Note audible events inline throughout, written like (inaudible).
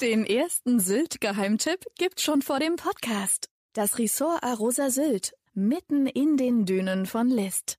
Den ersten Sylt-Geheimtipp gibt's schon vor dem Podcast. Das Ressort Arosa Sylt, mitten in den Dünen von List.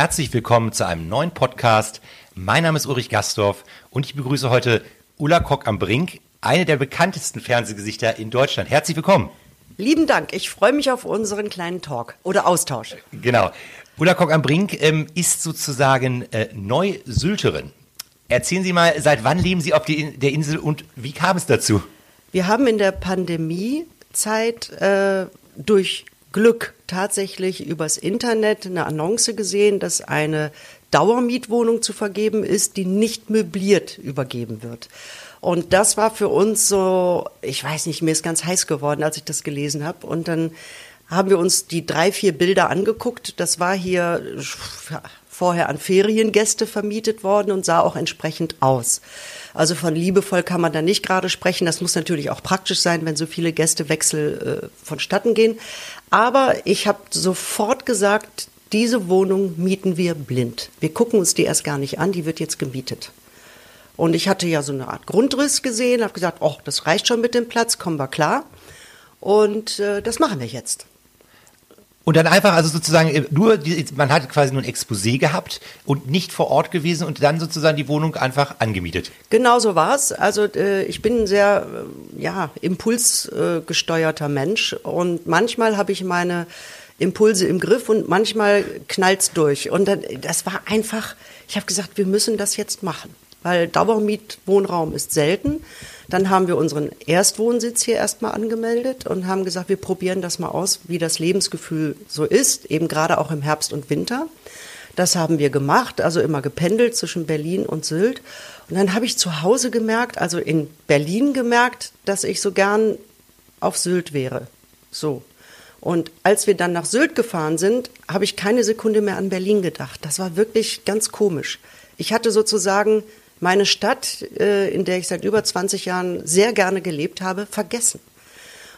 Herzlich willkommen zu einem neuen Podcast. Mein Name ist Ulrich Gastorf und ich begrüße heute Ulla Kock am Brink, eine der bekanntesten Fernsehgesichter in Deutschland. Herzlich willkommen. Lieben Dank. Ich freue mich auf unseren kleinen Talk oder Austausch. Genau. Ulla Kock am Brink ähm, ist sozusagen äh, Neu-Sylterin. Erzählen Sie mal, seit wann leben Sie auf die, der Insel und wie kam es dazu? Wir haben in der Pandemiezeit äh, durch Glück tatsächlich übers Internet eine Annonce gesehen, dass eine Dauermietwohnung zu vergeben ist, die nicht möbliert übergeben wird. Und das war für uns so, ich weiß nicht, mir ist ganz heiß geworden, als ich das gelesen habe. Und dann haben wir uns die drei, vier Bilder angeguckt. Das war hier vorher an Feriengäste vermietet worden und sah auch entsprechend aus. Also von liebevoll kann man da nicht gerade sprechen. Das muss natürlich auch praktisch sein, wenn so viele Gästewechsel äh, vonstatten gehen. Aber ich habe sofort gesagt, diese Wohnung mieten wir blind. Wir gucken uns die erst gar nicht an, die wird jetzt gemietet. Und ich hatte ja so eine Art Grundriss gesehen, habe gesagt, oh, das reicht schon mit dem Platz, kommen wir klar. Und äh, das machen wir jetzt. Und dann einfach, also sozusagen, äh, nur, die, man hat quasi nur ein Exposé gehabt und nicht vor Ort gewesen und dann sozusagen die Wohnung einfach angemietet. Genau so war's. Also äh, ich bin ein sehr, äh, ja, impulsgesteuerter äh, Mensch und manchmal habe ich meine Impulse im Griff und manchmal knallt's durch. Und dann, das war einfach, ich habe gesagt, wir müssen das jetzt machen weil Dauermietwohnraum ist selten. Dann haben wir unseren Erstwohnsitz hier erstmal angemeldet und haben gesagt, wir probieren das mal aus, wie das Lebensgefühl so ist, eben gerade auch im Herbst und Winter. Das haben wir gemacht, also immer gependelt zwischen Berlin und Sylt. Und dann habe ich zu Hause gemerkt, also in Berlin gemerkt, dass ich so gern auf Sylt wäre. So. Und als wir dann nach Sylt gefahren sind, habe ich keine Sekunde mehr an Berlin gedacht. Das war wirklich ganz komisch. Ich hatte sozusagen meine Stadt, äh, in der ich seit über 20 Jahren sehr gerne gelebt habe, vergessen.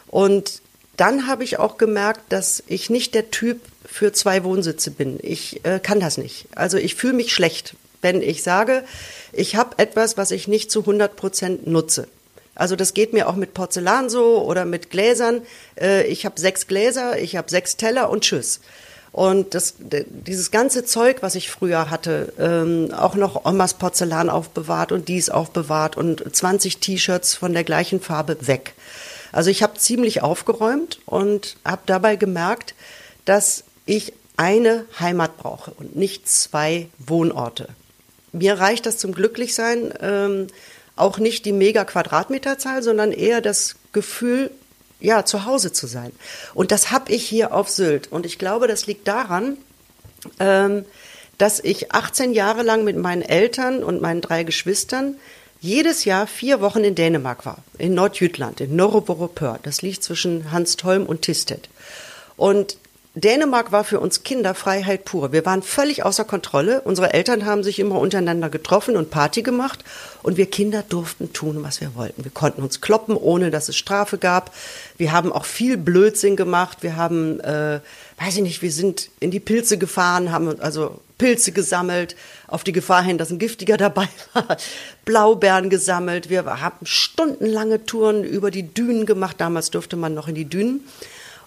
Und dann habe ich auch gemerkt, dass ich nicht der Typ für zwei Wohnsitze bin. Ich äh, kann das nicht. Also ich fühle mich schlecht, wenn ich sage, ich habe etwas, was ich nicht zu 100 Prozent nutze. Also das geht mir auch mit Porzellan so oder mit Gläsern. Äh, ich habe sechs Gläser, ich habe sechs Teller und tschüss. Und das, dieses ganze Zeug, was ich früher hatte, ähm, auch noch Omas Porzellan aufbewahrt und dies aufbewahrt und 20 T-Shirts von der gleichen Farbe weg. Also ich habe ziemlich aufgeräumt und habe dabei gemerkt, dass ich eine Heimat brauche und nicht zwei Wohnorte. Mir reicht das zum Glücklichsein ähm, auch nicht die mega Quadratmeterzahl, sondern eher das Gefühl, ja, zu Hause zu sein. Und das habe ich hier auf Sylt. Und ich glaube, das liegt daran, ähm, dass ich 18 Jahre lang mit meinen Eltern und meinen drei Geschwistern jedes Jahr vier Wochen in Dänemark war, in Nordjütland, in Norroborupør. Das liegt zwischen Hanstholm und Tisted. Und Dänemark war für uns Kinder Freiheit pur. Wir waren völlig außer Kontrolle. Unsere Eltern haben sich immer untereinander getroffen und Party gemacht. Und wir Kinder durften tun, was wir wollten. Wir konnten uns kloppen, ohne dass es Strafe gab. Wir haben auch viel Blödsinn gemacht. Wir haben, äh, weiß ich nicht, wir sind in die Pilze gefahren, haben also Pilze gesammelt, auf die Gefahr hin, dass ein giftiger (laughs) dabei war. Blaubeeren gesammelt. Wir haben stundenlange Touren über die Dünen gemacht. Damals durfte man noch in die Dünen.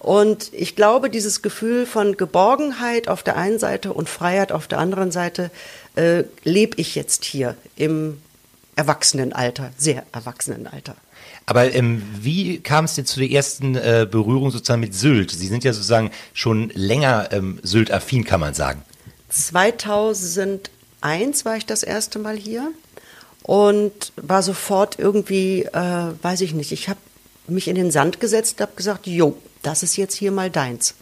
Und ich glaube, dieses Gefühl von Geborgenheit auf der einen Seite und Freiheit auf der anderen Seite äh, lebe ich jetzt hier im Erwachsenenalter, sehr Erwachsenenalter. Aber ähm, wie kam es denn zu der ersten äh, Berührung sozusagen mit Sylt? Sie sind ja sozusagen schon länger ähm, Sylt-affin, kann man sagen. 2001 war ich das erste Mal hier und war sofort irgendwie, äh, weiß ich nicht, ich habe mich in den Sand gesetzt, habe gesagt, jo, das ist jetzt hier mal deins.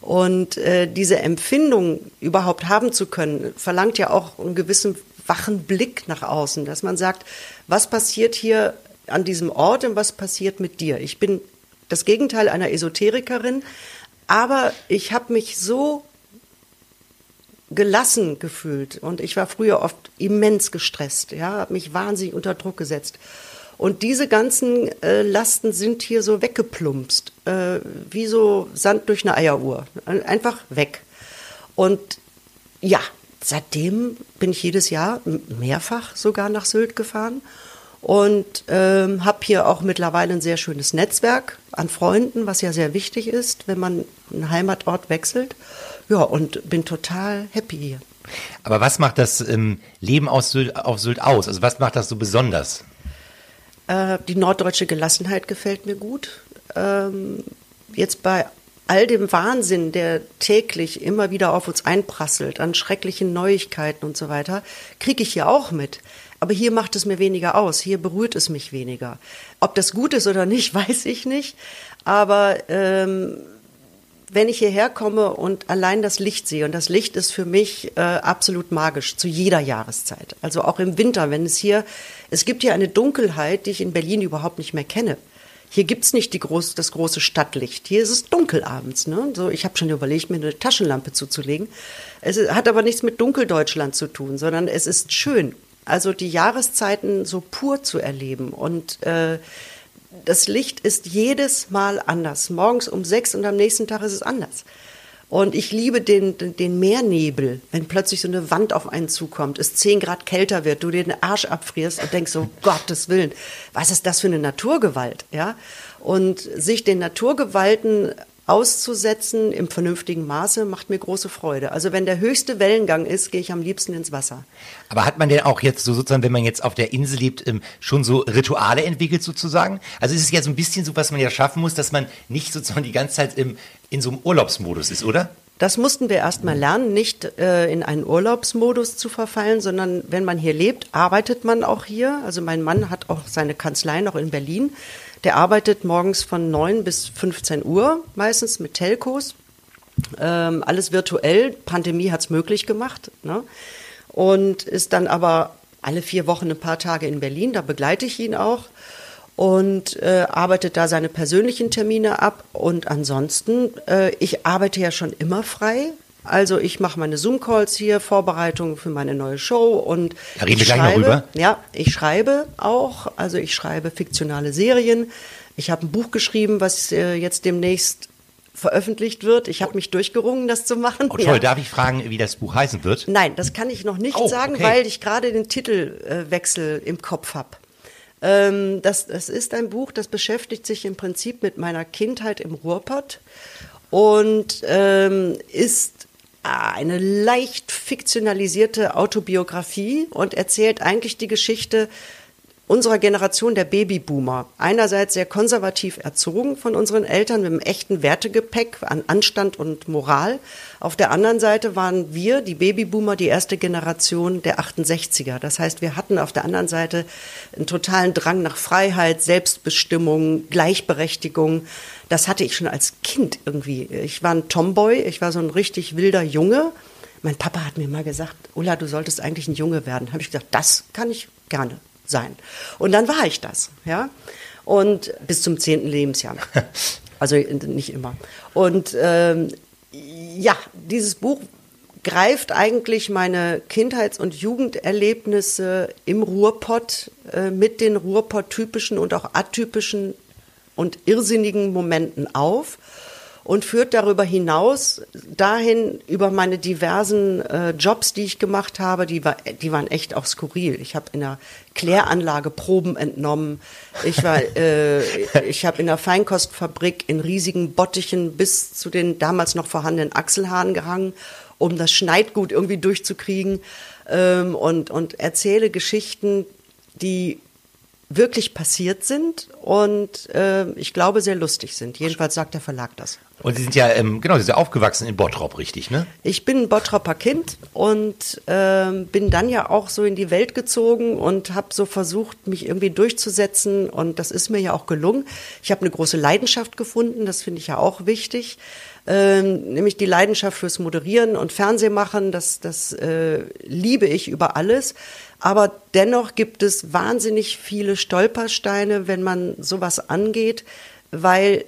Und äh, diese Empfindung überhaupt haben zu können, verlangt ja auch einen gewissen wachen Blick nach außen, dass man sagt, was passiert hier an diesem Ort und was passiert mit dir? Ich bin das Gegenteil einer Esoterikerin, aber ich habe mich so gelassen gefühlt und ich war früher oft immens gestresst, ja, habe mich wahnsinnig unter Druck gesetzt. Und diese ganzen äh, Lasten sind hier so weggeplumpst, äh, wie so Sand durch eine Eieruhr. Einfach weg. Und ja, seitdem bin ich jedes Jahr mehrfach sogar nach Sylt gefahren und ähm, habe hier auch mittlerweile ein sehr schönes Netzwerk an Freunden, was ja sehr wichtig ist, wenn man einen Heimatort wechselt. Ja, und bin total happy hier. Aber was macht das ähm, Leben aus Sylt, auf Sylt aus? Also was macht das so besonders? Äh, die norddeutsche Gelassenheit gefällt mir gut. Ähm, jetzt bei all dem Wahnsinn, der täglich immer wieder auf uns einprasselt, an schrecklichen Neuigkeiten und so weiter, kriege ich hier auch mit. Aber hier macht es mir weniger aus, hier berührt es mich weniger. Ob das gut ist oder nicht, (laughs) weiß ich nicht. Aber ähm, wenn ich hierher komme und allein das Licht sehe, und das Licht ist für mich äh, absolut magisch zu jeder Jahreszeit. Also auch im Winter, wenn es hier, es gibt hier eine Dunkelheit, die ich in Berlin überhaupt nicht mehr kenne. Hier gibt's nicht die groß, das große Stadtlicht. Hier ist es dunkel abends. Ne? So, ich habe schon überlegt, mir eine Taschenlampe zuzulegen. Es hat aber nichts mit Dunkeldeutschland zu tun, sondern es ist schön. Also die Jahreszeiten so pur zu erleben und äh, das Licht ist jedes Mal anders. Morgens um sechs und am nächsten Tag ist es anders. Und ich liebe den, den Meernebel, wenn plötzlich so eine Wand auf einen zukommt, es zehn Grad kälter wird, du dir den Arsch abfrierst und denkst so, (laughs) Gottes Willen, was ist das für eine Naturgewalt, ja? Und sich den Naturgewalten auszusetzen im vernünftigen Maße macht mir große Freude. Also wenn der höchste Wellengang ist, gehe ich am liebsten ins Wasser. Aber hat man denn auch jetzt so sozusagen, wenn man jetzt auf der Insel lebt, ähm, schon so Rituale entwickelt sozusagen? Also ist es ja so ein bisschen so, was man ja schaffen muss, dass man nicht sozusagen die ganze Zeit im, in so einem Urlaubsmodus ist, oder? Das mussten wir erst mal lernen, nicht äh, in einen Urlaubsmodus zu verfallen, sondern wenn man hier lebt, arbeitet man auch hier. Also mein Mann hat auch seine Kanzlei noch in Berlin. Der arbeitet morgens von 9 bis 15 Uhr, meistens mit Telcos. Ähm, alles virtuell. Pandemie hat's möglich gemacht. Ne? Und ist dann aber alle vier Wochen ein paar Tage in Berlin. Da begleite ich ihn auch und äh, arbeitet da seine persönlichen Termine ab. Und ansonsten, äh, ich arbeite ja schon immer frei. Also ich mache meine Zoom-Calls hier, Vorbereitungen für meine neue Show und da reden wir gleich noch rüber. Ja, ich schreibe auch, also ich schreibe fiktionale Serien. Ich habe ein Buch geschrieben, was äh, jetzt demnächst veröffentlicht wird. Ich habe mich durchgerungen, das zu machen. Oh, toll. Ja. Darf ich fragen, wie das Buch heißen wird? Nein, das kann ich noch nicht Oh, sagen, okay. weil ich gerade den Titelwechsel im Kopf habe. Ähm, das, das ist ein Buch, das beschäftigt sich im Prinzip mit meiner Kindheit im Ruhrpott und ähm, ist eine leicht fiktionalisierte Autobiografie und erzählt eigentlich die Geschichte unserer Generation der Babyboomer. Einerseits sehr konservativ erzogen von unseren Eltern mit einem echten Wertegepäck an Anstand und Moral. Auf der anderen Seite waren wir, die Babyboomer, die erste Generation der 68er. Das heißt, wir hatten auf der anderen Seite einen totalen Drang nach Freiheit, Selbstbestimmung, Gleichberechtigung. Das hatte ich schon als Kind irgendwie. Ich war ein Tomboy, ich war so ein richtig wilder Junge. Mein Papa hat mir mal gesagt, Ulla, du solltest eigentlich ein Junge werden. Habe ich gesagt, das kann ich gerne sein. Und dann war ich das, ja. Und bis zum zehnten Lebensjahr. (laughs) Also nicht immer. Und ähm, ja, dieses Buch greift eigentlich meine Kindheits- und Jugenderlebnisse im Ruhrpott äh, mit den Ruhrpott-typischen und auch atypischen und irrsinnigen Momenten auf und führt darüber hinaus dahin über meine diversen äh, Jobs, die ich gemacht habe, die, war, die waren echt auch skurril. Ich habe in der Kläranlage Proben entnommen. Ich war, äh, (laughs) ich habe in der Feinkostfabrik in riesigen Bottichen bis zu den damals noch vorhandenen Achselhaaren gehangen, um das Schneidgut irgendwie durchzukriegen ähm, und und erzähle Geschichten, die wirklich passiert sind und äh, ich glaube sehr lustig sind. Jedenfalls sagt der Verlag das. Und Sie sind ja, ähm, genau, Sie sind ja aufgewachsen in Bottrop, richtig, ne? Ich bin ein Bottropper Kind und ähm, bin dann ja auch so in die Welt gezogen und habe so versucht, mich irgendwie durchzusetzen und das ist mir ja auch gelungen. Ich habe eine große Leidenschaft gefunden, das finde ich ja auch wichtig. Ähm, nämlich die Leidenschaft fürs Moderieren und Fernsehmachen, das, das äh, liebe ich über alles. Aber dennoch gibt es wahnsinnig viele Stolpersteine, wenn man sowas angeht, weil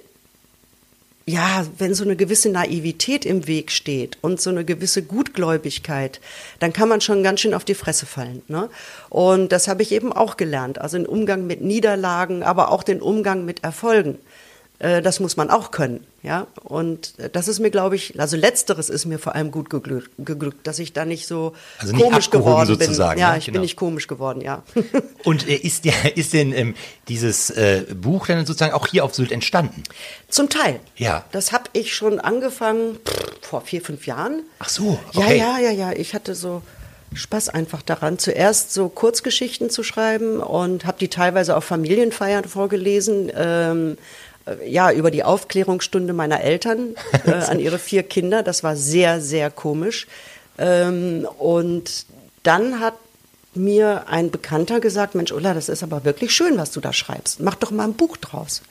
ja, wenn so eine gewisse Naivität im Weg steht und so eine gewisse Gutgläubigkeit, dann kann man schon ganz schön auf die Fresse fallen. Ne? Und das habe ich eben auch gelernt. Also den Umgang mit Niederlagen, aber auch den Umgang mit Erfolgen. Äh, das muss man auch können. Ja, und das ist mir, glaube ich, also letzteres ist mir vor allem gut geglückt, geglückt dass ich da nicht so also nicht komisch geworden sozusagen, bin. Ja, ne? ich genau. bin nicht komisch geworden, ja. (laughs) Und äh, ist, der, ist denn ähm, dieses äh, Buch dann sozusagen auch hier auf Sylt entstanden? Zum Teil. Ja. Das habe ich schon angefangen pff, vor vier, fünf Jahren. Ach so, okay. Ja, ja, ja, ja. Ich hatte so Spaß einfach daran, zuerst so Kurzgeschichten zu schreiben und habe die teilweise auf Familienfeiern vorgelesen. Ähm, äh, ja, über die Aufklärungsstunde meiner Eltern (laughs) äh, an ihre vier Kinder. Das war sehr, sehr komisch. Ähm, und dann hat mir ein Bekannter gesagt, Mensch, Ulla, das ist aber wirklich schön, was du da schreibst. Mach doch mal ein Buch draus.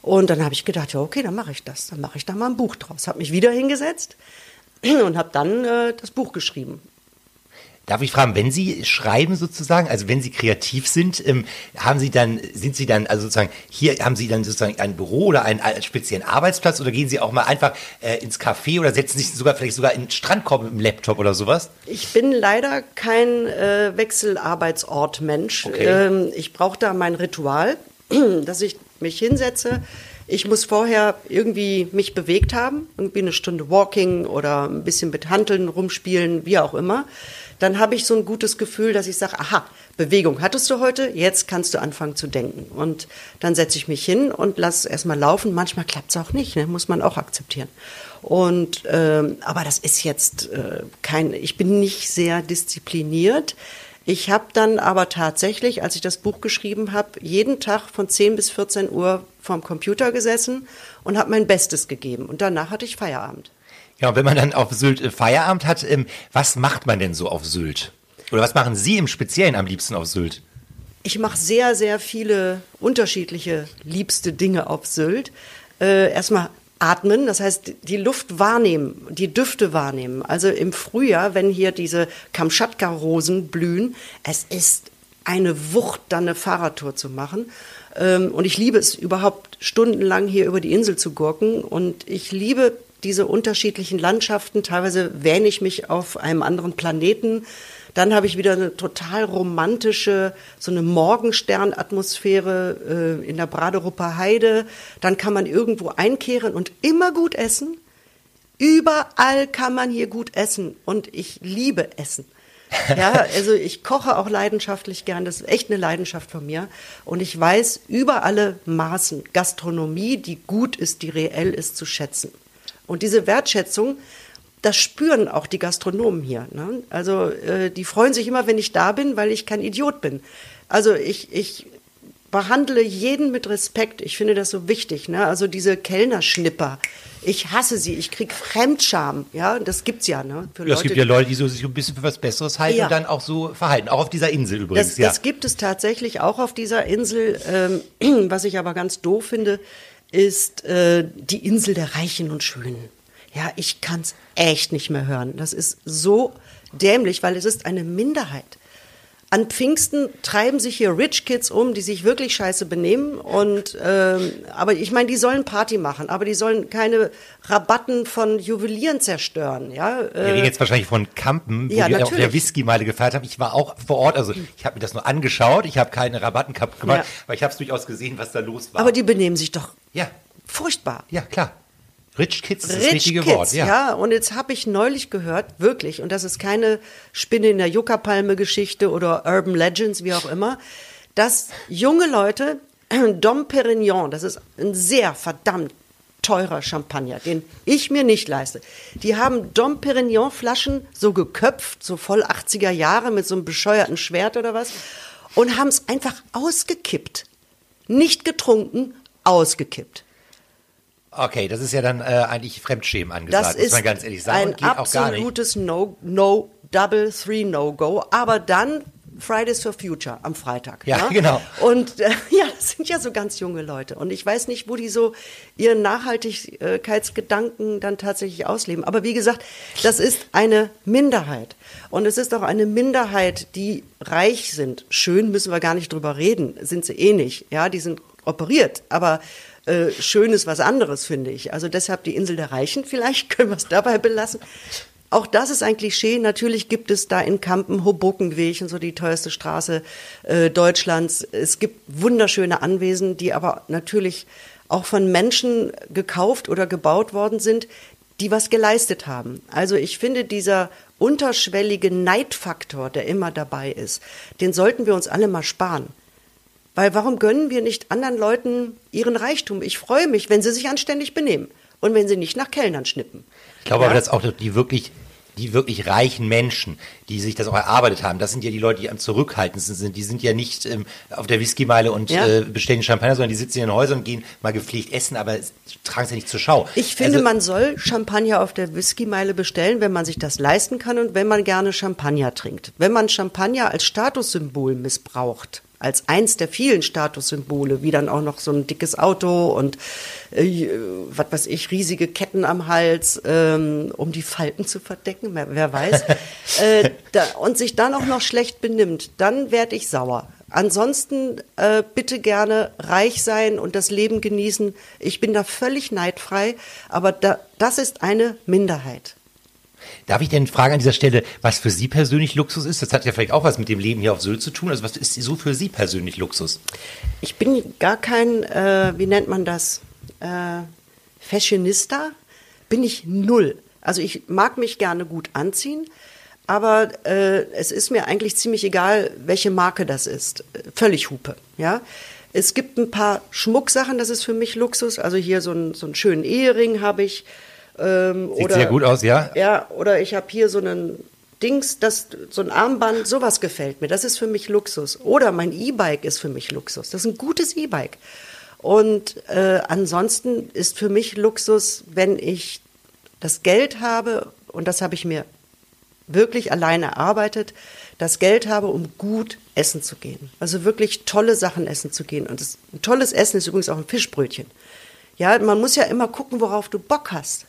Und dann habe ich gedacht, ja, okay, dann mache ich das. Dann mache ich da mal ein Buch draus. Habe mich wieder hingesetzt (clears throat) und habe dann äh, das Buch geschrieben. Darf ich fragen, wenn Sie schreiben sozusagen, also wenn Sie kreativ sind, ähm, haben Sie dann, sind Sie dann, also sozusagen, hier haben Sie dann sozusagen ein Büro oder einen, einen speziellen Arbeitsplatz oder gehen Sie auch mal einfach äh, ins Café oder setzen sich sogar vielleicht sogar in den Strandkorb mit dem Laptop oder sowas? Ich bin leider kein äh, Wechselarbeitsort-Mensch. Okay. Ähm, ich brauche da mein Ritual, (clears throat) dass ich mich hinsetze. Ich muss vorher irgendwie mich bewegt haben, irgendwie eine Stunde Walking oder ein bisschen mit Hanteln rumspielen, wie auch immer. Dann habe ich so ein gutes Gefühl, dass ich sage, aha, Bewegung hattest du heute, jetzt kannst du anfangen zu denken. Und dann setze ich mich hin und lasse erstmal laufen. Manchmal klappt es auch nicht, ne? muss man auch akzeptieren. Und ähm, aber das ist jetzt äh, kein, ich bin nicht sehr diszipliniert. Ich habe dann aber tatsächlich, als ich das Buch geschrieben habe, jeden Tag von 10 bis 14 Uhr vorm Computer gesessen und habe mein Bestes gegeben. Und danach hatte ich Feierabend. Ja, und wenn man dann auf Sylt äh, Feierabend hat, ähm, was macht man denn so auf Sylt? Oder was machen Sie im Speziellen am liebsten auf Sylt? Ich mache sehr, sehr viele unterschiedliche liebste Dinge auf Sylt. Äh, erstmal atmen, das heißt die Luft wahrnehmen, die Düfte wahrnehmen. Also im Frühjahr, wenn hier diese Kamtschatka-Rosen blühen, es ist eine Wucht, dann eine Fahrradtour zu machen. Ähm, und ich liebe es überhaupt stundenlang hier über die Insel zu gurken. Und ich liebe diese unterschiedlichen Landschaften. Teilweise wähne ich mich auf einem anderen Planeten. Dann habe ich wieder eine total romantische, so eine Morgensternatmosphäre äh, in der Braderupper Heide. Dann kann man irgendwo einkehren und immer gut essen. Überall kann man hier gut essen und ich liebe Essen. (laughs) Ja, also ich koche auch leidenschaftlich gern. Das ist echt eine Leidenschaft von mir. Und ich weiß über alle Maßen Gastronomie, die gut ist, die reell ist, zu schätzen. Und diese Wertschätzung, das spüren auch die Gastronomen hier. Ne? Also äh, die freuen sich immer, wenn ich da bin, weil ich kein Idiot bin. Also ich, ich behandle jeden mit Respekt. Ich finde das so wichtig. Ne? Also diese Kellnerschnipper, ich hasse sie. Ich krieg Fremdscham. Ja, das gibt's ja. Ne? Für Ja, es gibt ja Leute, die so sich ein bisschen für was Besseres halten Ja. und dann auch so verhalten. Auch auf dieser Insel übrigens, Das, ja. das gibt es tatsächlich auch auf dieser Insel. Ähm, (clears throat) was ich aber ganz doof finde, ist äh, die Insel der Reichen und Schönen. Ja, ich kann's echt nicht mehr hören. Das ist so dämlich, weil es ist eine Minderheit. An Pfingsten treiben sich hier Rich Kids um, die sich wirklich scheiße benehmen. Und ähm, aber ich meine, die sollen Party machen, aber die sollen keine Rabatten von Juwelieren zerstören. Ja, Wir reden jetzt wahrscheinlich von Kampen, wo ja, wir auch natürlich. der Whisky-Meile gefeiert haben. Ich war auch vor Ort, also ich habe mir das nur angeschaut, ich habe keine Rabatten gemacht, Ja. aber ich habe es durchaus gesehen, was da los war. aber die benehmen sich doch ja, furchtbar. ja, klar. Rich Kids ist das Rich richtige Kids, Wort, ja. ja. Und jetzt habe ich neulich gehört, wirklich, und das ist keine Spinne in der Juckerpalme-Geschichte oder Urban Legends, wie auch immer, dass junge Leute (clears throat) Dom Perignon, das ist ein sehr verdammt teurer Champagner, den ich mir nicht leiste. Die haben Dom Perignon Flaschen so geköpft, so voll 80er Jahre mit so einem bescheuerten Schwert oder was und haben es einfach ausgekippt. Nicht getrunken, ausgekippt. Okay, das ist ja dann äh, eigentlich Fremdschämen angesagt, Das muss ist man ganz ehrlich sagen. ein absolutes No, No, Double, Three No-Go. Aber dann Fridays for Future am Freitag. Ja, ne? genau. Und äh, (laughs) ja, das sind ja so ganz junge Leute. Und ich weiß nicht, wo die so ihren Nachhaltigkeitsgedanken dann tatsächlich ausleben. Aber wie gesagt, das ist eine Minderheit. Und es ist auch eine Minderheit, die reich sind. Schön müssen wir gar nicht drüber reden. Sind sie eh nicht. Ja, die sind operiert. Aber äh, schön ist was anderes, finde ich. Also deshalb die Insel der Reichen. Vielleicht (laughs) können wir es dabei belassen. Auch das ist ein Klischee. Natürlich gibt es da in Kampen Hobokenweg und so die teuerste Straße äh, Deutschlands. Es gibt wunderschöne Anwesen, die aber natürlich auch von Menschen gekauft oder gebaut worden sind, die was geleistet haben. Also ich finde, dieser unterschwellige Neidfaktor, der immer dabei ist, den sollten wir uns alle mal sparen. Weil warum gönnen wir nicht anderen Leuten ihren Reichtum? Ich freue mich, wenn sie sich anständig benehmen und wenn sie nicht nach Kellnern schnippen. Ich glaube Ja? aber, dass auch die wirklich, die wirklich reichen Menschen, die sich das auch erarbeitet haben, das sind ja die Leute, die am zurückhaltendsten sind. Die sind ja nicht ähm, auf der Whiskymeile und Ja. äh, bestellen Champagner, sondern die sitzen in den Häusern und gehen mal gepflegt essen, aber tragen es ja nicht zur Schau. Ich finde, Also- man soll Champagner auf der Whiskymeile bestellen, wenn man sich das leisten kann und wenn man gerne Champagner trinkt. Wenn man Champagner als Statussymbol missbraucht, als eins der vielen Statussymbole, wie dann auch noch so ein dickes Auto und äh, was weiß ich, riesige Ketten am Hals, ähm, um die Falten zu verdecken, wer, weiß, (laughs) äh, da, und sich dann auch noch schlecht benimmt, dann werde ich sauer. Ansonsten äh, bitte gerne reich sein und das Leben genießen. Ich bin da völlig neidfrei, aber da, das ist eine Minderheit. Darf ich denn fragen an dieser Stelle, was für Sie persönlich Luxus ist? Das hat ja vielleicht auch was mit dem Leben hier auf Sylt zu tun. Also was ist so für Sie persönlich Luxus? Ich bin gar kein, äh, wie nennt man das, äh, Fashionista, bin ich null. Also ich mag mich gerne gut anziehen, aber äh, es ist mir eigentlich ziemlich egal, welche Marke das ist. Völlig Hupe, ja. Es gibt ein paar Schmucksachen, das ist für mich Luxus. Also hier so, ein, so einen schönen Ehering habe ich. Ähm, Sieht oder, sehr gut aus, ja? Ja, oder ich habe hier so einen Dings, das, so ein Armband, sowas gefällt mir. Das ist für mich Luxus. Oder mein E-Bike ist für mich Luxus. Das ist ein gutes E-Bike. Und äh, ansonsten ist für mich Luxus, wenn ich das Geld habe, und das habe ich mir wirklich alleine erarbeitet, das Geld habe, um gut essen zu gehen. Also wirklich tolle Sachen essen zu gehen. Und das, ein tolles Essen ist übrigens auch ein Fischbrötchen. Ja, man muss ja immer gucken, worauf du Bock hast.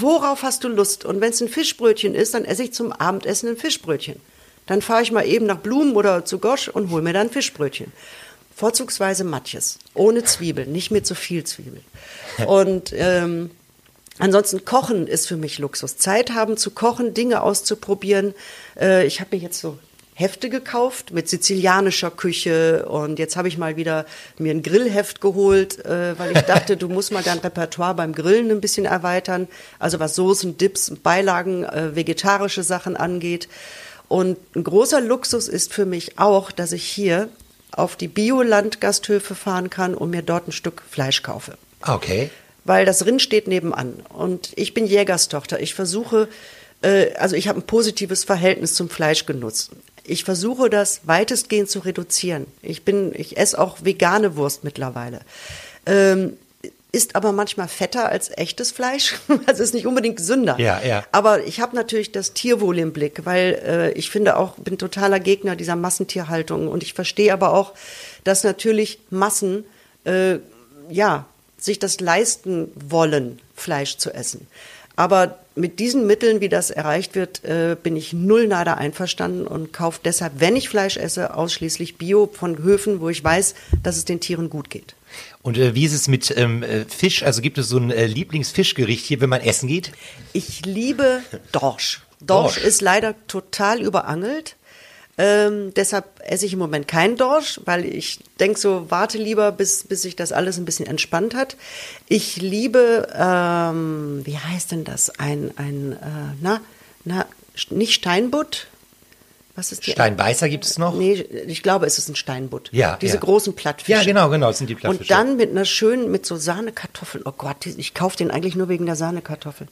Worauf hast du Lust? Und wenn es ein Fischbrötchen ist, dann esse ich zum Abendessen ein Fischbrötchen. Dann fahre ich mal eben nach Blumen oder zu Gosch und hole mir dann Fischbrötchen. Vorzugsweise Matjes, ohne Zwiebeln, nicht mit so viel Zwiebeln. (laughs) Und ähm, ansonsten Kochen ist für mich Luxus. Zeit haben zu kochen, Dinge auszuprobieren. Äh, ich habe mir jetzt so Hefte gekauft mit sizilianischer Küche und jetzt habe ich mal wieder mir ein Grillheft geholt, äh, weil ich dachte, du musst mal dein Repertoire beim Grillen ein bisschen erweitern, also was Soßen, Dips, Beilagen, äh, vegetarische Sachen angeht. Und ein großer Luxus ist für mich auch, dass ich hier auf die Biolandgasthöfe fahren kann und mir dort ein Stück Fleisch kaufe Ah, Okay. weil das Rind steht nebenan. Und ich bin Jägerstochter. Ich versuche, äh, also ich habe ein positives Verhältnis zum Fleischgenuss. Ich versuche das weitestgehend zu reduzieren. Ich bin, ich esse auch vegane Wurst mittlerweile. Ähm, ist aber manchmal fetter als echtes Fleisch. (laughs) Also ist nicht unbedingt gesünder. Ja, ja. Aber ich habe natürlich das Tierwohl im Blick, weil äh, ich finde auch, bin totaler Gegner dieser Massentierhaltung. Und ich verstehe aber auch, dass natürlich Massen, äh, ja, sich das leisten wollen, Fleisch zu essen. Aber mit diesen Mitteln, wie das erreicht wird, äh, bin ich null nada einverstanden und kaufe deshalb, wenn ich Fleisch esse, ausschließlich Bio von Höfen, wo ich weiß, dass es den Tieren gut geht. Und äh, wie ist es mit ähm, äh, Fisch? Also gibt es so ein äh, Lieblingsfischgericht hier, wenn man essen geht? Ich liebe Dorsch. Dorsch, Dorsch. ist leider total überangelt. Ähm, deshalb esse ich im Moment keinen Dorsch, weil ich denke so, warte lieber, bis, bis sich das alles ein bisschen entspannt hat. Ich liebe, ähm, wie heißt denn das? Ein, ein äh, na, na, nicht Steinbutt, was ist die? Steinbeißer gibt es noch? Nee, ich glaube, es ist ein Steinbutt. Ja. Diese ja. großen Plattfische. Ja, genau, genau, das sind die Plattfische. Und dann mit einer schönen, mit so Sahnekartoffeln. Oh Gott, ich kaufe den eigentlich nur wegen der Sahnekartoffeln.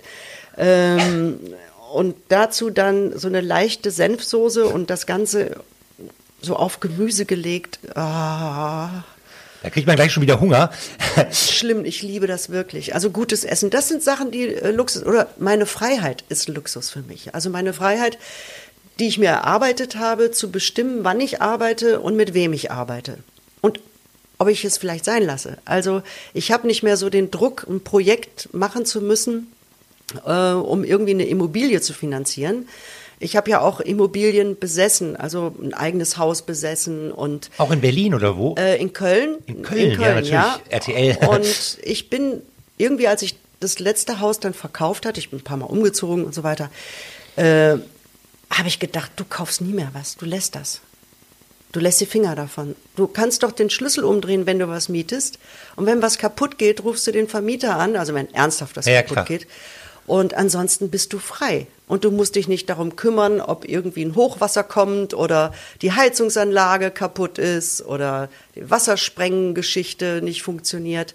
Ähm, und dazu dann so eine leichte Senfsoße und das Ganze so auf Gemüse gelegt. Ah. Da kriegt man gleich schon wieder Hunger. Schlimm, ich liebe das wirklich. Also gutes Essen, das sind Sachen, die äh, Luxus oder meine Freiheit ist Luxus für mich. Also meine Freiheit, die ich mir erarbeitet habe, zu bestimmen, wann ich arbeite und mit wem ich arbeite. Und ob ich es vielleicht sein lasse. Also ich habe nicht mehr so den Druck, ein Projekt machen zu müssen, äh, um irgendwie eine Immobilie zu finanzieren. Ich habe ja auch Immobilien besessen, also ein eigenes Haus besessen und auch in Berlin oder wo? Äh, in Köln. In Köln, in Köln ja natürlich. Ja. RTL. Und (laughs) ich bin irgendwie, als ich das letzte Haus dann verkauft hatte, ich bin ein paar Mal umgezogen und so weiter, äh, habe ich gedacht, du kaufst nie mehr was, du lässt das. Du lässt die Finger davon. Du kannst doch den Schlüssel umdrehen, wenn du was mietest. Und wenn was kaputt geht, rufst du den Vermieter an, also wenn ernsthaft was ja, kaputt klar. geht. Und ansonsten bist du frei. Und du musst dich nicht darum kümmern, ob irgendwie ein Hochwasser kommt oder die Heizungsanlage kaputt ist oder die Wassersprengengeschichte nicht funktioniert.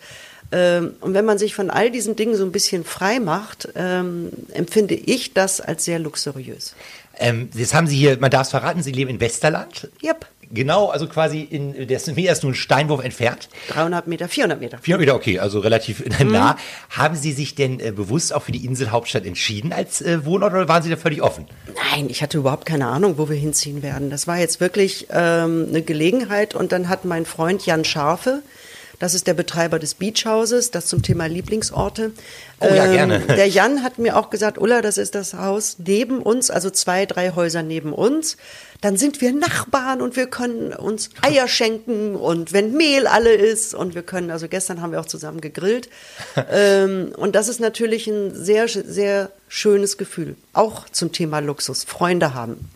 Ähm, und wenn man sich von all diesen Dingen so ein bisschen frei macht, ähm, empfinde ich das als sehr luxuriös. Ähm, jetzt haben Sie hier, man darf es verraten, Sie leben in Westerland. Yep. Genau, also quasi in, der ist mir erst nur ein Steinwurf entfernt. 300 Meter, 400 Meter. 400 Meter, okay, also relativ (laughs) mhm. nah. Haben Sie sich denn äh, bewusst auch für die Inselhauptstadt entschieden als äh, Wohnort oder waren Sie da völlig offen? Nein, ich hatte überhaupt keine Ahnung, wo wir hinziehen werden. Das war jetzt wirklich ähm, eine Gelegenheit und dann hat mein Freund Jan Scharfe, das ist der Betreiber des Beachhauses, das zum Thema Lieblingsorte. Oh ja, ähm, gerne. Der Jan hat mir auch gesagt, Ulla, das ist das Haus neben uns, also zwei, drei Häuser neben uns. Dann sind wir Nachbarn und wir können uns Eier schenken und wenn Mehl alle ist und wir können, also gestern haben wir auch zusammen gegrillt. (laughs) ähm, und das ist natürlich ein sehr, sehr schönes Gefühl. Auch zum Thema Luxus, Freunde haben.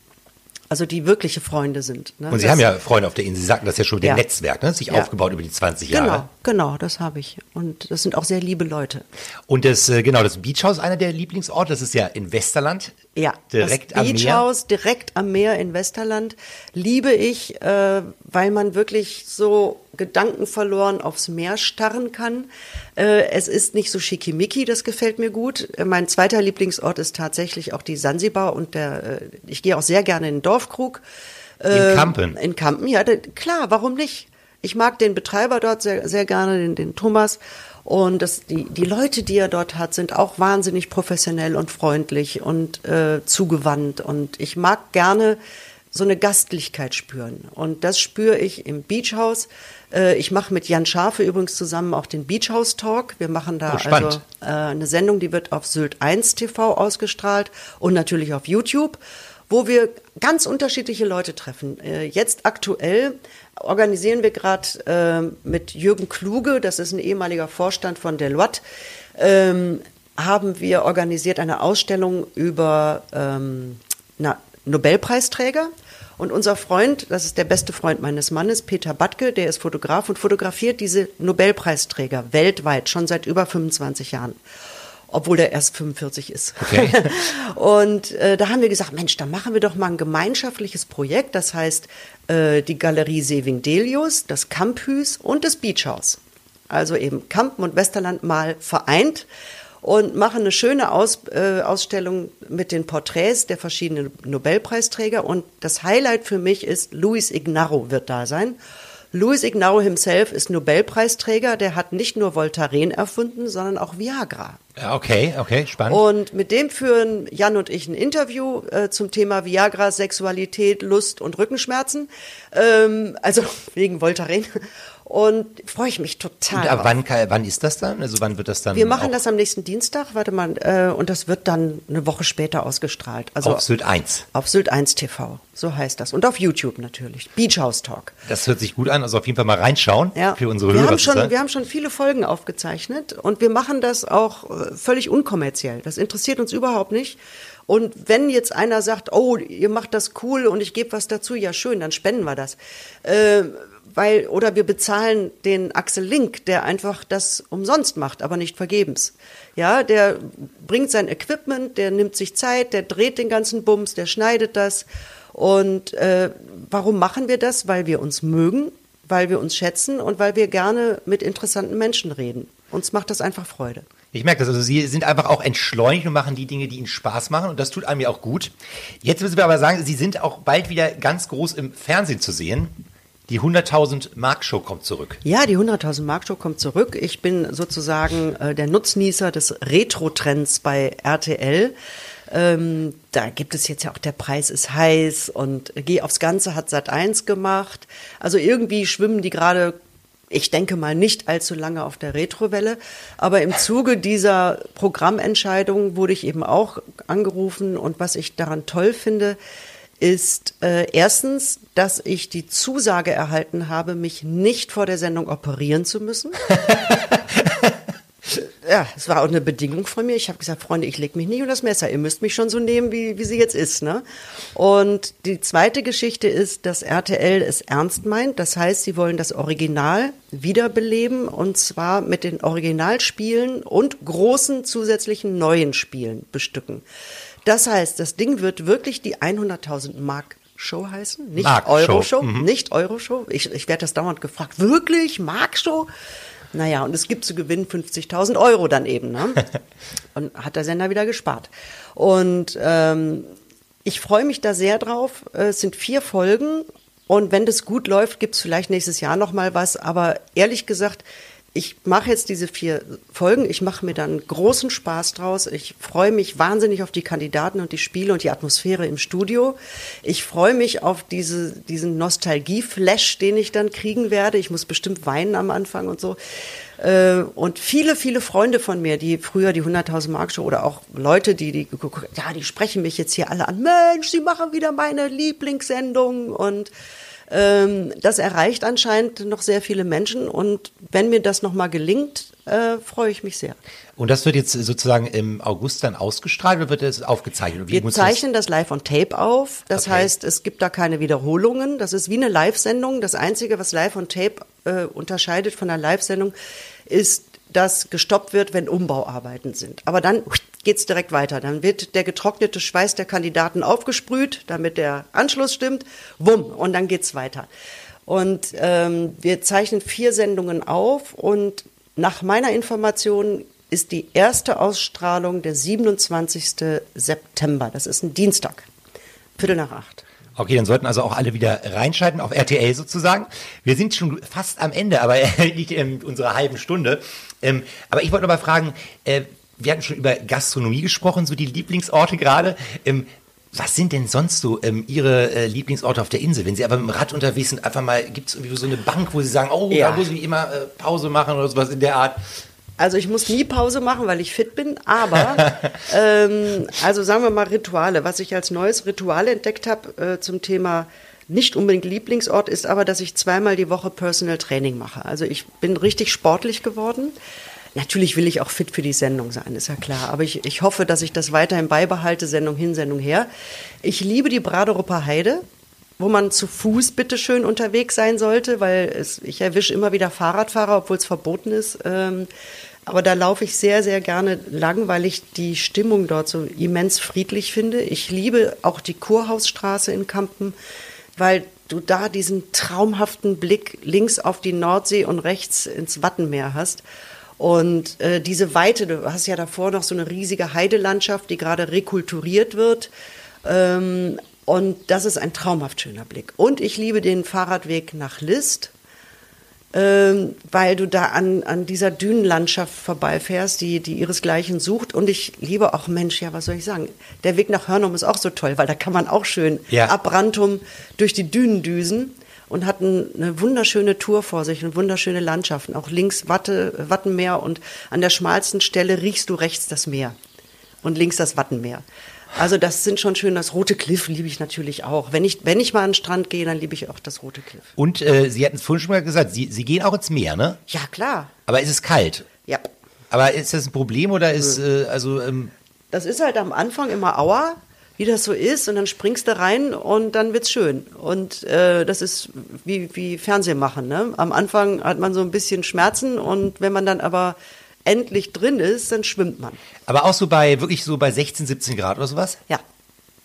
Also die wirkliche Freunde sind. Ne? Und Sie das, haben ja Freunde auf der Insel, Sie sagten das ja schon, ja. Netzwerk, ne? sich ja. aufgebaut über die 20 Jahre. Genau, genau, das habe ich. Und das sind auch sehr liebe Leute. Und das, äh, genau, das Beachhaus, einer der Lieblingsorte, das ist ja in Westerland. Ja, direkt das am Beachhaus direkt am Meer in Westerland liebe ich, äh, weil man wirklich so Gedanken verloren aufs Meer starren kann. Äh, es ist nicht so schickimicki, das gefällt mir gut. Äh, mein zweiter Lieblingsort ist tatsächlich auch die Sansibar und der, äh, ich gehe auch sehr gerne in den Dorfkrug. In Kampen? In Kampen, ja, klar, warum nicht? Ich mag den Betreiber dort sehr, sehr gerne, den, den Thomas. Und das, die, die Leute, die er dort hat, sind auch wahnsinnig professionell und freundlich und äh, zugewandt. Und ich mag gerne so eine Gastlichkeit spüren. Und das spüre ich im Beachhaus. Äh, ich mache mit Jan Schafe übrigens zusammen auch den Beachhaus Talk. Wir machen da oh, also äh, eine Sendung, die wird auf Sylt 1 TV ausgestrahlt und natürlich auf YouTube, wo wir ganz unterschiedliche Leute treffen. Äh, jetzt aktuell organisieren wir gerade mit Jürgen Kluge, das ist ein ehemaliger Vorstand von Deloitte, ähm, haben wir organisiert eine Ausstellung über ähm, Nobelpreisträger und unser Freund, das ist der beste Freund meines Mannes, Peter Batke, der ist Fotograf und fotografiert diese Nobelpreisträger weltweit schon seit über 25 Jahren obwohl der erst 45 ist. Okay. (laughs) und äh, da haben wir gesagt, Mensch, da machen wir doch mal ein gemeinschaftliches Projekt. Das heißt, äh, die Galerie Seving Delius, das Camphus und das Beachhaus. Also eben Kampen und Westerland mal vereint und machen eine schöne Aus, äh, Ausstellung mit den Porträts der verschiedenen Nobelpreisträger. Und das Highlight für mich ist, Luis Ignarro wird da sein. Luis Ignarro himself ist Nobelpreisträger. Der hat nicht nur Voltaren erfunden, sondern auch Viagra. Okay, okay, spannend. Und mit dem führen Jan und ich ein Interview äh, zum Thema Viagra, Sexualität, Lust und Rückenschmerzen. Ähm, also (laughs) wegen Voltaren. Und freue ich mich total. Und ab wann, kann- wann ist das dann? Also wann wird das dann? Wir machen das am nächsten Dienstag, warte mal, äh, und das wird dann eine Woche später ausgestrahlt. Also auf Sylt 1. auf Sylt 1 TV, so heißt das. Und auf YouTube natürlich. Beach House Talk. Das hört sich gut an. Also auf jeden Fall mal reinschauen Ja. für unsere wir Hörer. haben schon, wir haben schon viele Folgen aufgezeichnet und wir machen das auch äh, völlig unkommerziell. Das interessiert uns überhaupt nicht. Und wenn jetzt einer sagt, oh, ihr macht das cool und ich gebe was dazu, ja schön, dann spenden wir das. Äh, weil, oder wir bezahlen den Axel Link, der einfach das umsonst macht, aber nicht vergebens. Ja, der bringt sein Equipment, der nimmt sich Zeit, der dreht den ganzen Bums, der schneidet das. Und äh, warum machen wir das? Weil wir uns mögen, weil wir uns schätzen und weil wir gerne mit interessanten Menschen reden. Uns macht das einfach Freude. Ich merke das. Also Sie sind einfach auch entschleunigt und machen die Dinge, die Ihnen Spaß machen. Und das tut einem ja auch gut. Jetzt müssen wir aber sagen, Sie sind auch bald wieder ganz groß im Fernsehen zu sehen. Die 100.000 Mark Show kommt zurück. Ja, die 100.000 Mark Show kommt zurück. Ich bin sozusagen äh, der Nutznießer des Retro-Trends bei RTL. Ähm, da gibt es jetzt ja auch der Preis ist heiß und Geh aufs Ganze hat Sat 1 gemacht. Also irgendwie schwimmen die gerade, ich denke mal nicht allzu lange auf der Retrowelle. Aber im Zuge dieser Programmentscheidung wurde ich eben auch angerufen und was ich daran toll finde, ist äh, erstens, dass ich die Zusage erhalten habe, mich nicht vor der Sendung operieren zu müssen. (laughs) ja, es war auch eine Bedingung von mir. Ich habe gesagt, Freunde, ich lege mich nicht um das Messer. Ihr müsst mich schon so nehmen, wie, wie sie jetzt ist. Ne? Und die zweite Geschichte ist, dass RTL es ernst meint. Das heißt, sie wollen das Original wiederbeleben und zwar mit den Originalspielen und großen zusätzlichen neuen Spielen bestücken. Das heißt, das Ding wird wirklich die 100.000 Mark Show heißen, nicht Mark Euro Show, Show, nicht Euro Show. Ich, ich werde das dauernd gefragt, wirklich Mark Show? Naja, und es gibt zu gewinnen 50.000 Euro dann eben. Ne? (laughs) Und hat der Sender wieder gespart. Und ähm, ich freue mich da sehr drauf. Es sind vier Folgen und wenn das gut läuft, gibt es vielleicht nächstes Jahr noch mal was. Aber ehrlich gesagt, ich mache jetzt diese vier Folgen. Ich mache mir dann großen Spaß draus. Ich freue mich wahnsinnig auf die Kandidaten und die Spiele und die Atmosphäre im Studio. Ich freue mich auf diese, diesen Nostalgie-Flash, den ich dann kriegen werde. Ich muss bestimmt weinen am Anfang und so. Äh, Und viele, viele Freunde von mir, die früher die 100.000 Mark Show oder auch Leute, die, die, ja, die sprechen mich jetzt hier alle an. Mensch, sie machen wieder meine Lieblingssendung und ähm, das erreicht anscheinend noch sehr viele Menschen und wenn mir das nochmal gelingt, äh, freue ich mich sehr. Und das wird jetzt sozusagen im August dann ausgestrahlt oder wird es aufgezeichnet? Wie Wir muss das- zeichnen das live on Tape auf. Das Okay. heißt, es gibt da keine Wiederholungen. Das ist wie eine Live-Sendung. Das Einzige, was live on Tape äh, unterscheidet von einer Live-Sendung, ist, dass gestoppt wird, wenn Umbauarbeiten sind. Aber dann geht's direkt weiter. Dann wird der getrocknete Schweiß der Kandidaten aufgesprüht, damit der Anschluss stimmt. Wumm, und dann geht's weiter. Und ähm, wir zeichnen vier Sendungen auf und nach meiner Information ist die erste Ausstrahlung der 27. September. Das ist ein Dienstag. Viertel nach acht. Okay, dann sollten also auch alle wieder reinschalten auf RTL sozusagen. Wir sind schon fast am Ende, aber (laughs) nicht in unserer halben Stunde. Ähm, aber ich wollte noch mal fragen, äh, wir hatten schon über Gastronomie gesprochen, so die Lieblingsorte gerade. Ähm, was sind denn sonst so ähm, Ihre äh, Lieblingsorte auf der Insel? Wenn Sie aber mit dem Rad unterwegs sind, einfach mal, gibt es irgendwie so eine Bank, wo Sie sagen, oh, Ja. da muss ich immer äh, Pause machen oder sowas in der Art? Also ich muss nie Pause machen, weil ich fit bin, aber (laughs) ähm, also sagen wir mal Rituale. Was ich als neues Ritual entdeckt habe äh, zum Thema nicht unbedingt Lieblingsort ist aber, dass ich zweimal die Woche Personal Training mache. Also ich bin richtig sportlich geworden. Natürlich will ich auch fit für die Sendung sein, ist ja klar. Aber ich, ich hoffe, dass ich das weiterhin beibehalte, Sendung hin, Sendung her. Ich liebe die Braderuper Heide wo man zu Fuß bitteschön unterwegs sein sollte, weil es, ich erwische immer wieder Fahrradfahrer, obwohl es verboten ist. Ähm, aber da laufe ich sehr, sehr gerne lang, weil ich die Stimmung dort so immens friedlich finde. Ich liebe auch die Kurhausstraße in Kampen, weil du da diesen traumhaften Blick links auf die Nordsee und rechts ins Wattenmeer hast. Und äh, diese Weite, du hast ja davor noch so eine riesige Heidelandschaft, die gerade rekulturiert wird. Ähm, und das ist ein traumhaft schöner Blick. Und ich liebe den Fahrradweg nach List, ähm, weil du da an, an dieser Dünenlandschaft vorbeifährst, die, die ihresgleichen sucht. Und ich liebe auch, Mensch, ja, was soll ich sagen? Der Weg nach Hörnum ist auch so toll, weil da kann man auch schön Ja. ab Rantum durch die Dünen düsen. und hatten eine wunderschöne Tour vor sich und wunderschöne Landschaften. Auch links Watte, Wattenmeer und an der schmalsten Stelle riechst du rechts das Meer und links das Wattenmeer. Also das sind schon schön. Das Rote Cliff liebe ich natürlich auch. Wenn ich, wenn ich mal an den Strand gehe, dann liebe ich auch das Rote Cliff. Und äh, Sie hatten es vorhin schon mal gesagt, Sie, Sie gehen auch ins Meer, ne? Ja, klar. Aber ist es kalt? Ja. Aber ist das ein Problem oder ist, äh, also, ähm, Das ist halt am Anfang immer Aua, wie das so ist, und dann springst du rein und dann wird's schön. Und äh, das ist wie, wie Fernsehen machen. Ne? Am Anfang hat man so ein bisschen Schmerzen und wenn man dann aber endlich drin ist, dann schwimmt man. aber auch so bei, wirklich so bei 16, 17 Grad oder sowas? Ja,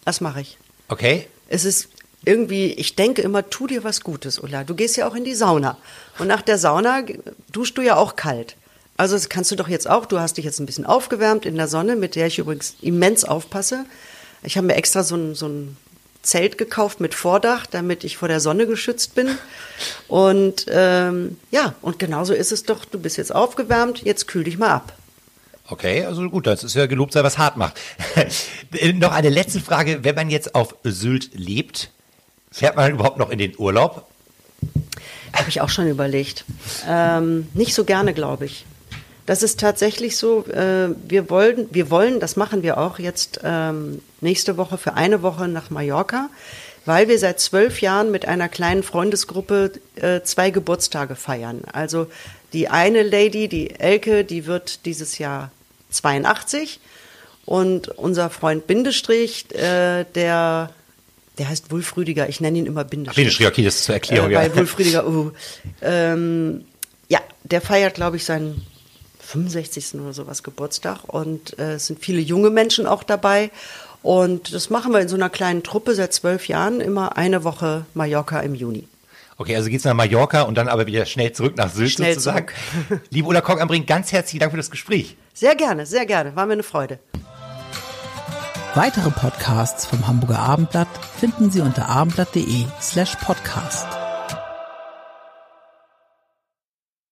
das mache ich. Okay. Es ist irgendwie, ich denke immer, tu dir was Gutes, Ulla. Du gehst ja auch in die Sauna. Und nach der Sauna duschst du ja auch kalt. Also das kannst du doch jetzt auch. Du hast dich jetzt ein bisschen aufgewärmt in der Sonne, mit der ich übrigens immens aufpasse. Ich habe mir extra so ein, so ein Zelt gekauft mit Vordach, damit ich vor der Sonne geschützt bin. Und ähm, ja, und genauso ist es doch. Du bist jetzt aufgewärmt, jetzt kühl dich mal ab. Okay, also gut, das ist ja gelobt sei, was hart macht. (laughs) Noch eine letzte Frage. Wenn man jetzt auf Sylt lebt, fährt man überhaupt noch in den Urlaub? Habe ich auch schon überlegt. Ähm, nicht so gerne, glaube ich. Das ist tatsächlich so. Äh, wir wollen, wir wollen, das machen wir auch jetzt ähm, nächste Woche für eine Woche nach Mallorca, weil wir seit zwölf Jahren mit einer kleinen Freundesgruppe äh, zwei Geburtstage feiern. Also die eine Lady, die Elke, die wird dieses Jahr 82 und unser Freund Bindestrich, äh, der der heißt Wulf Rüdiger. Ich nenne ihn immer Bindestrich. Bindestrich, okay, das ist zur Erklärung, Äh, ja. weil Wulf Rüdiger, uh, (laughs) ähm, ja, der feiert, glaube ich, seinen 65. oder sowas Geburtstag und äh, es sind viele junge Menschen auch dabei. Und das machen wir in so einer kleinen Truppe seit zwölf Jahren, immer eine Woche Mallorca im Juni. Okay, also geht's nach Mallorca und dann aber wieder schnell zurück nach Sylt Schnell sozusagen. zurück. (laughs) Liebe Ulla Kock am Brink, ganz herzlichen Dank für das Gespräch. Sehr gerne, sehr gerne. War mir eine Freude. Weitere Podcasts vom Hamburger Abendblatt finden Sie unter abendblatt.de slash podcast.